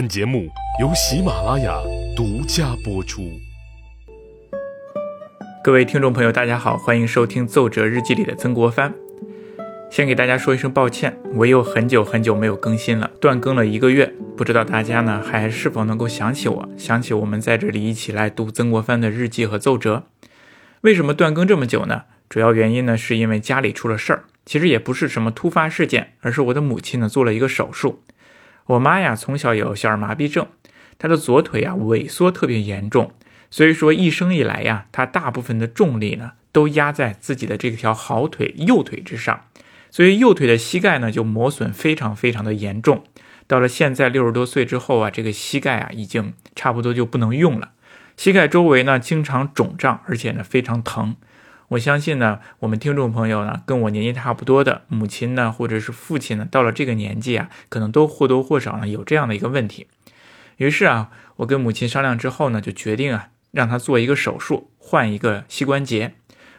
本节目由喜马拉雅独家播出。各位听众朋友，大家好，欢迎收听《奏折日记》里的曾国藩。先给大家说一声抱歉，我又很久很久没有更新了，断更了一个月。不知道大家呢还是否能够想起我，想起我们在这里一起来读曾国藩的日记和奏折。为什么断更这么久呢？主要原因呢是因为家里出了事儿，其实也不是什么突发事件，而是我的母亲呢做了一个手术。我妈呀，从小有小儿麻痹症，她的左腿啊萎缩特别严重，所以说一生以来呀，她大部分的重力呢都压在自己的这条好腿右腿之上，所以右腿的膝盖呢就磨损非常非常的严重。到了现在六十多岁之后啊，这个膝盖啊已经差不多就不能用了，膝盖周围呢经常肿胀，而且呢非常疼。我相信呢，我们听众朋友呢，跟我年纪差不多的母亲呢，或者是父亲呢，到了这个年纪啊，可能都或多或少呢有这样的一个问题。于是啊，我跟母亲商量之后呢，就决定啊，让她做一个手术，换一个膝关节。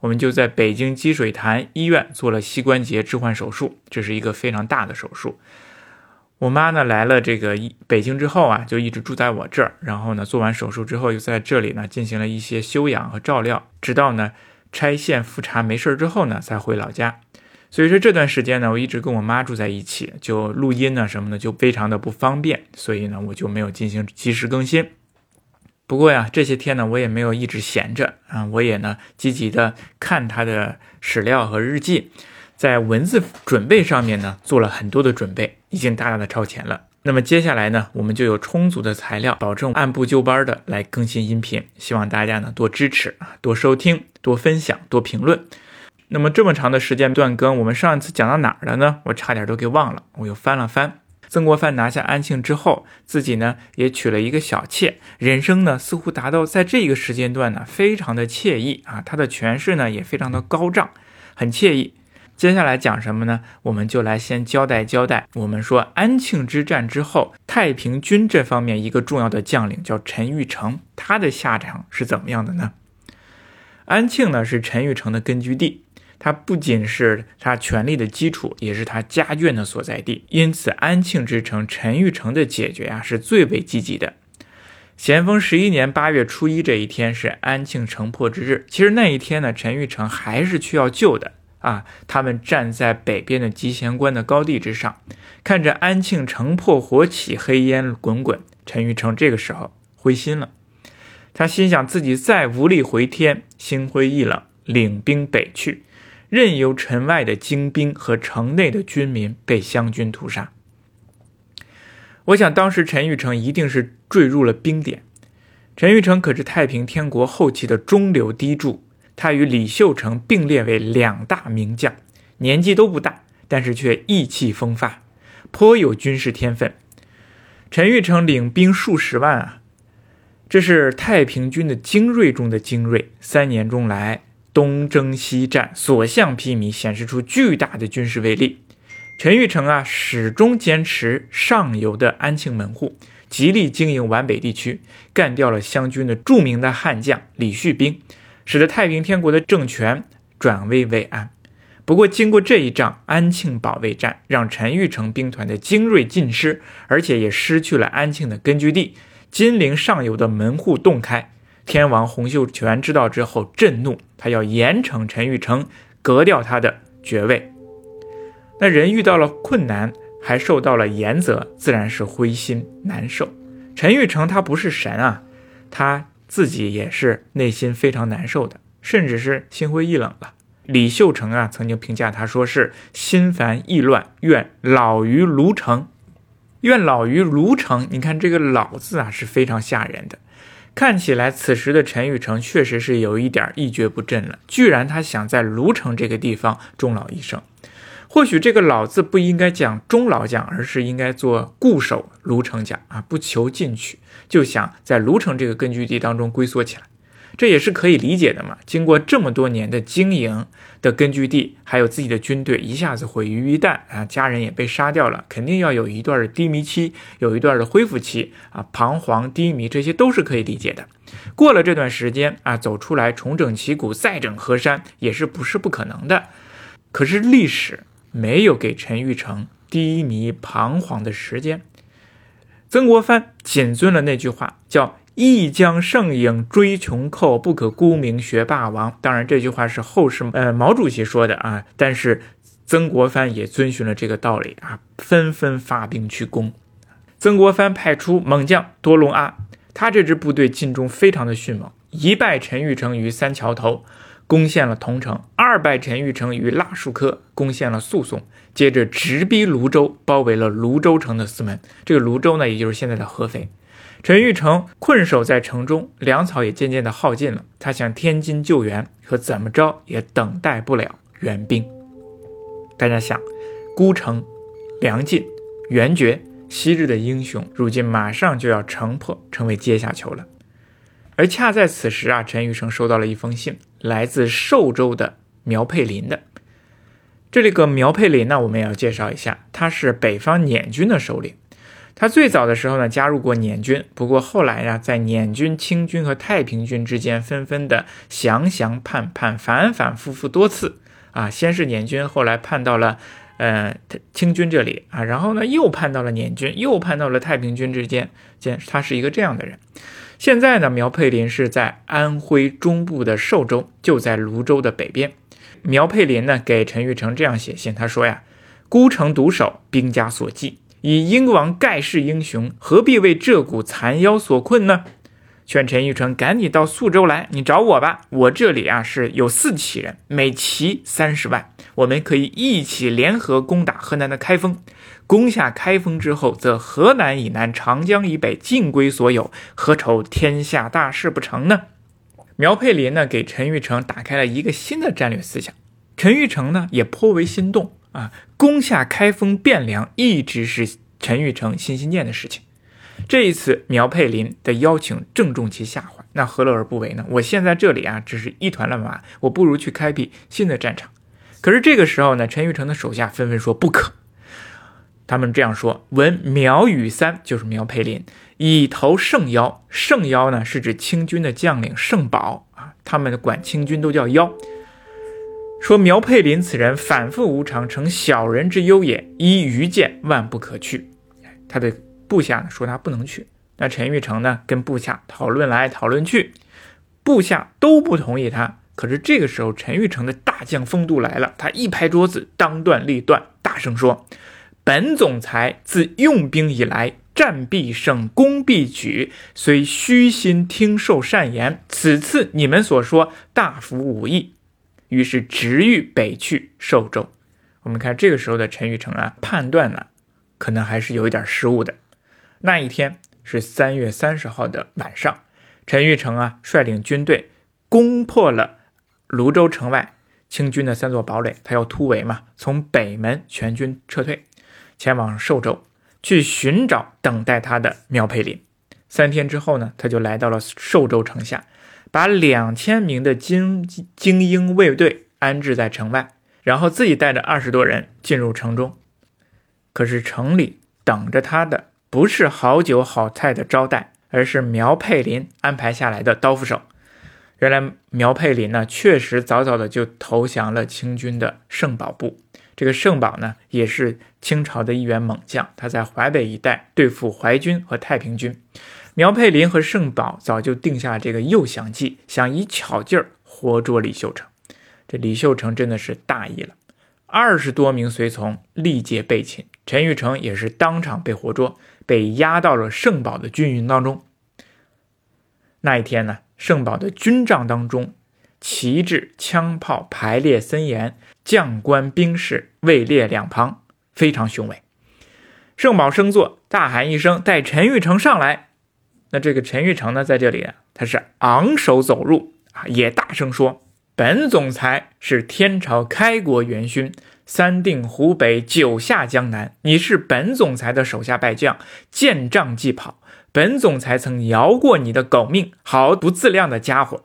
我们就在北京积水潭医院做了膝关节置换手术，这是一个非常大的手术。我妈呢来了这个北京之后啊，就一直住在我这儿，然后呢做完手术之后，又在这里呢进行了一些休养和照料，直到呢。拆线复查没事之后呢，才回老家。所以说这段时间呢，我一直跟我妈住在一起，就录音呢什么的就非常的不方便，所以呢我就没有进行及时更新。不过呀，这些天呢我也没有一直闲着啊，我也呢积极的看他的史料和日记，在文字准备上面呢做了很多的准备，已经大大的超前了。那么接下来呢，我们就有充足的材料，保证按部就班的来更新音频。希望大家呢多支持啊，多收听，多分享，多评论。那么这么长的时间断更，我们上一次讲到哪儿了呢？我差点都给忘了。我又翻了翻，曾国藩拿下安庆之后，自己呢也娶了一个小妾，人生呢似乎达到在这个时间段呢非常的惬意啊，他的权势呢也非常的高涨，很惬意。接下来讲什么呢？我们就来先交代交代。我们说安庆之战之后，太平军这方面一个重要的将领叫陈玉成，他的下场是怎么样的呢？安庆呢是陈玉成的根据地，它不仅是他权力的基础，也是他家眷的所在地。因此，安庆之城陈玉成的解决啊是最为积极的。咸丰十一年八月初一这一天是安庆城破之日。其实那一天呢，陈玉成还是需要救的。啊！他们站在北边的集贤关的高地之上，看着安庆城破火起，黑烟滚滚。陈玉成这个时候灰心了，他心想自己再无力回天，心灰意冷，领兵北去，任由城外的精兵和城内的军民被湘军屠杀。我想当时陈玉成一定是坠入了冰点。陈玉成可是太平天国后期的中流砥柱。他与李秀成并列为两大名将，年纪都不大，但是却意气风发，颇有军事天分。陈玉成领兵数十万啊，这是太平军的精锐中的精锐。三年中来，东征西战，所向披靡，显示出巨大的军事威力。陈玉成啊，始终坚持上游的安庆门户，极力经营皖北地区，干掉了湘军的著名的悍将李旭兵。使得太平天国的政权转危为安。不过，经过这一仗安庆保卫战，让陈玉成兵团的精锐尽失，而且也失去了安庆的根据地。金陵上游的门户洞开，天王洪秀全知道之后震怒，他要严惩陈玉成，革掉他的爵位。那人遇到了困难，还受到了严责，自然是灰心难受。陈玉成他不是神啊，他。自己也是内心非常难受的，甚至是心灰意冷了。李秀成啊，曾经评价他说是心烦意乱，愿老于卢城，愿老于卢城。你看这个“老”字啊，是非常吓人的。看起来此时的陈玉成确实是有一点一蹶不振了，居然他想在卢城这个地方终老一生。或许这个“老”字不应该讲终老讲，而是应该做固守卢城讲啊，不求进取，就想在卢城这个根据地当中龟缩起来，这也是可以理解的嘛。经过这么多年的经营的根据地，还有自己的军队一下子毁于一旦啊，家人也被杀掉了，肯定要有一段的低迷期，有一段的恢复期啊，彷徨低迷，这些都是可以理解的。过了这段时间啊，走出来重整旗鼓，再整河山，也是不是不可能的。可是历史。没有给陈玉成低迷彷徨的时间。曾国藩谨遵了那句话，叫“一将胜影追穷寇，不可沽名学霸王”。当然，这句话是后世呃毛主席说的啊，但是曾国藩也遵循了这个道理啊，纷纷发兵去攻。曾国藩派出猛将多隆阿，他这支部队进中非常的迅猛，一败陈玉成于三桥头。攻陷了桐城，二败陈玉成于腊树科，攻陷了宿松，接着直逼泸州，包围了泸州城的四门。这个泸州呢，也就是现在的合肥。陈玉成困守在城中，粮草也渐渐的耗尽了。他向天津救援，可怎么着也等待不了援兵。大家想，孤城、粮尽、援绝，昔日的英雄，如今马上就要城破，成为阶下囚了。而恰在此时啊，陈玉成收到了一封信，来自寿州的苗佩林的。这里个苗佩林呢，我们也要介绍一下，他是北方捻军的首领。他最早的时候呢，加入过捻军，不过后来呀，在捻军、清军和太平军之间纷纷的降降叛叛，反反复复多次啊。先是捻军，后来叛到了呃清军这里啊，然后呢又叛到了捻军，又叛到了太平军之间。见他是一个这样的人。现在呢，苗佩林是在安徽中部的寿州，就在泸州的北边。苗佩林呢给陈玉成这样写信，他说呀：“孤城独守，兵家所忌，以英王盖世英雄，何必为这股残妖所困呢？”劝陈玉成赶紧到宿州来，你找我吧。我这里啊是有四旗人，每旗三十万，我们可以一起联合攻打河南的开封。攻下开封之后，则河南以南、长江以北尽归所有，何愁天下大事不成呢？苗佩林呢，给陈玉成打开了一个新的战略思想。陈玉成呢，也颇为心动啊。攻下开封、汴梁，一直是陈玉成心心念的事情。这一次，苗佩林的邀请正中其下怀，那何乐而不为呢？我现在这里啊，只是一团乱麻，我不如去开辟新的战场。可是这个时候呢，陈玉成的手下纷纷说不可。他们这样说：“闻苗羽三，就是苗佩林，以投圣妖。圣妖呢，是指清军的将领圣宝啊。他们管清军都叫妖。说苗佩林此人反复无常，成小人之忧也。依愚见，万不可去。他的部下呢说他不能去。那陈玉成呢，跟部下讨论来讨论去，部下都不同意他。可是这个时候，陈玉成的大将风度来了，他一拍桌子，当断立断，大声说。”本总裁自用兵以来，战必胜，攻必举，虽虚心听受善言。此次你们所说大服武艺，于是直欲北去寿州。我们看这个时候的陈玉成啊，判断呢，可能还是有一点失误的。那一天是三月三十号的晚上，陈玉成啊率领军队攻破了泸州城外清军的三座堡垒，他要突围嘛，从北门全军撤退。前往寿州去寻找等待他的苗培林。三天之后呢，他就来到了寿州城下，把两千名的精精英卫队安置在城外，然后自己带着二十多人进入城中。可是城里等着他的不是好酒好菜的招待，而是苗佩林安排下来的刀斧手。原来苗佩林呢，确实早早的就投降了清军的圣保部。这个圣保呢，也是清朝的一员猛将，他在淮北一带对付淮军和太平军。苗佩林和圣保早就定下这个诱降计，想以巧劲儿活捉李秀成。这李秀成真的是大意了，二十多名随从力竭被擒，陈玉成也是当场被活捉，被押到了圣保的军营当中。那一天呢，圣保的军帐当中。旗帜、枪炮排列森严，将官兵士位列两旁，非常雄伟。圣宝升座，大喊一声：“带陈玉成上来！”那这个陈玉成呢，在这里啊，他是昂首走入啊，也大声说：“本总裁是天朝开国元勋，三定湖北，九下江南。你是本总裁的手下败将，见仗即跑。本总裁曾饶过你的狗命，好不自量的家伙！”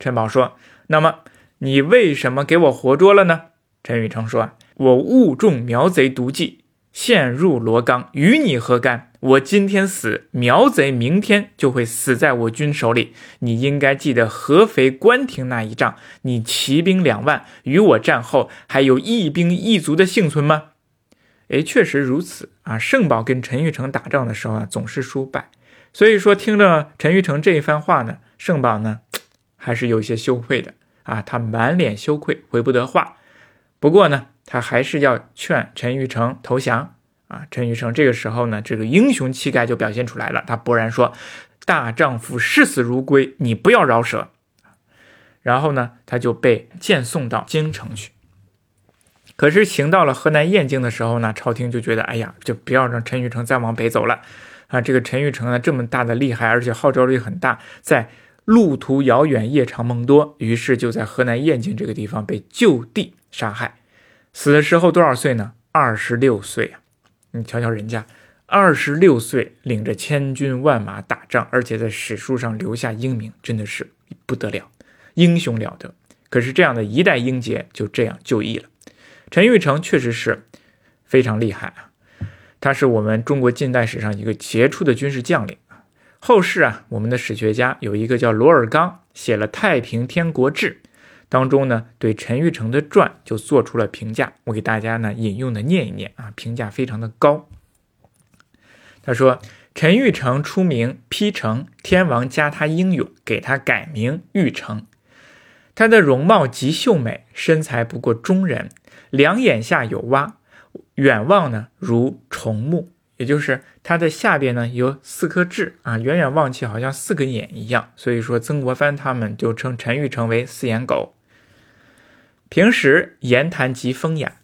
陈宝说：“那么你为什么给我活捉了呢？”陈玉成说：“我误中苗贼毒计，陷入罗岗，与你何干？我今天死，苗贼明天就会死在我军手里。你应该记得合肥关亭那一仗，你骑兵两万，与我战后还有一兵一卒的幸存吗？哎，确实如此啊。圣宝跟陈玉成打仗的时候啊，总是输败。所以说，听了陈玉成这一番话呢，圣宝呢还是有些羞愧的啊，他满脸羞愧，回不得话。不过呢，他还是要劝陈玉成投降啊。陈玉成这个时候呢，这个英雄气概就表现出来了，他勃然说：“大丈夫视死如归，你不要饶舌。”然后呢，他就被荐送到京城去。可是行到了河南燕京的时候呢，朝廷就觉得，哎呀，就不要让陈玉成再往北走了。啊，这个陈玉成呢，这么大的厉害，而且号召力很大，在路途遥远，夜长梦多，于是就在河南燕京这个地方被就地杀害。死的时候多少岁呢？二十六岁啊！你瞧瞧人家，二十六岁领着千军万马打仗，而且在史书上留下英名，真的是不得了，英雄了得。可是这样的一代英杰就这样就义了。陈玉成确实是非常厉害啊。他是我们中国近代史上一个杰出的军事将领后世啊，我们的史学家有一个叫罗尔刚，写了《太平天国志》，当中呢，对陈玉成的传就做出了评价。我给大家呢引用的念一念啊，评价非常的高。他说：“陈玉成出名批成，天王加他英勇，给他改名玉成。他的容貌极秀美，身材不过中人，两眼下有洼。”远望呢，如重目，也就是他的下边呢有四颗痣啊，远远望去好像四个眼一样。所以说，曾国藩他们就称陈玉成为四眼狗。平时言谈极风雅，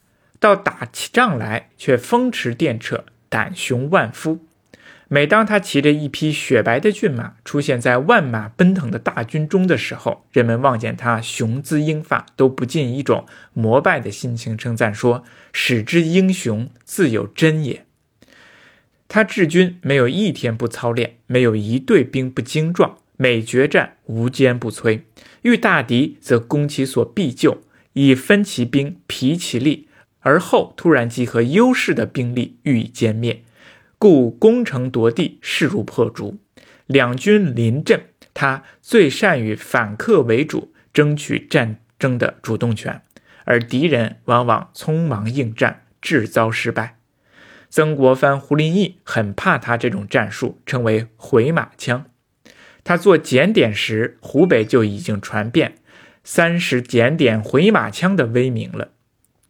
到打起仗来却风驰电掣，胆雄万夫。每当他骑着一匹雪白的骏马出现在万马奔腾的大军中的时候，人们望见他雄姿英发，都不禁一种膜拜的心情，称赞说：“使之英雄，自有真也。”他治军没有一天不操练，没有一队兵不精壮，每决战无坚不摧。遇大敌则攻其所必救，以分其兵，疲其力，而后突然集合优势的兵力予以歼灭。故攻城夺地势如破竹，两军临阵，他最善于反客为主，争取战争的主动权，而敌人往往匆忙应战，致遭失败。曾国藩、胡林翼很怕他这种战术，称为回马枪。他做检点时，湖北就已经传遍三十检点回马枪的威名了。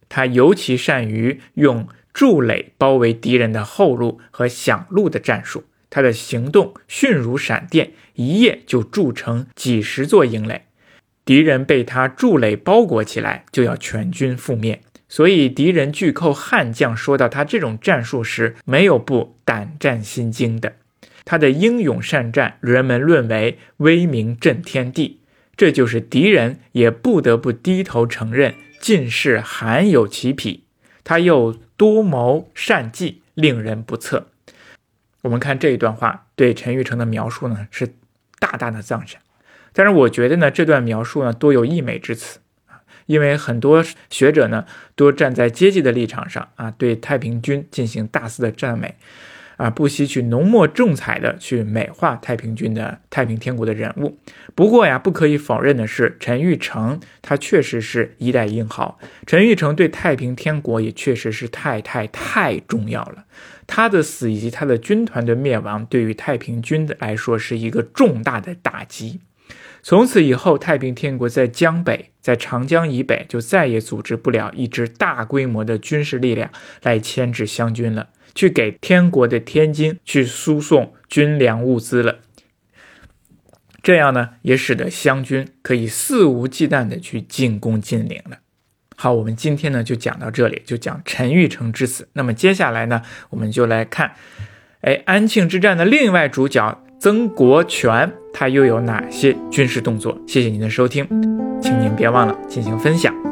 他尤其善于用。筑垒包围敌人的后路和响路的战术，他的行动迅如闪电，一夜就筑成几十座营垒。敌人被他筑垒包裹起来，就要全军覆灭。所以敌人巨寇悍将说到他这种战术时，没有不胆战心惊的。他的英勇善战，人们论为威名震天地。这就是敌人也不得不低头承认，进士罕有其匹。他又多谋善计，令人不测。我们看这一段话对陈玉成的描述呢，是大大的赞赏。但是我觉得呢，这段描述呢多有溢美之词啊，因为很多学者呢都站在阶级的立场上啊，对太平军进行大肆的赞美。啊，不惜去浓墨重彩的去美化太平军的太平天国的人物。不过呀，不可以否认的是，陈玉成他确实是一代英豪。陈玉成对太平天国也确实是太太太重要了。他的死以及他的军团的灭亡，对于太平军的来说是一个重大的打击。从此以后，太平天国在江北，在长江以北，就再也组织不了一支大规模的军事力量来牵制湘军了。去给天国的天津去输送军粮物资了，这样呢，也使得湘军可以肆无忌惮的去进攻金陵了。好，我们今天呢就讲到这里，就讲陈玉成之死。那么接下来呢，我们就来看，哎，安庆之战的另外主角曾国荃，他又有哪些军事动作？谢谢您的收听，请您别忘了进行分享。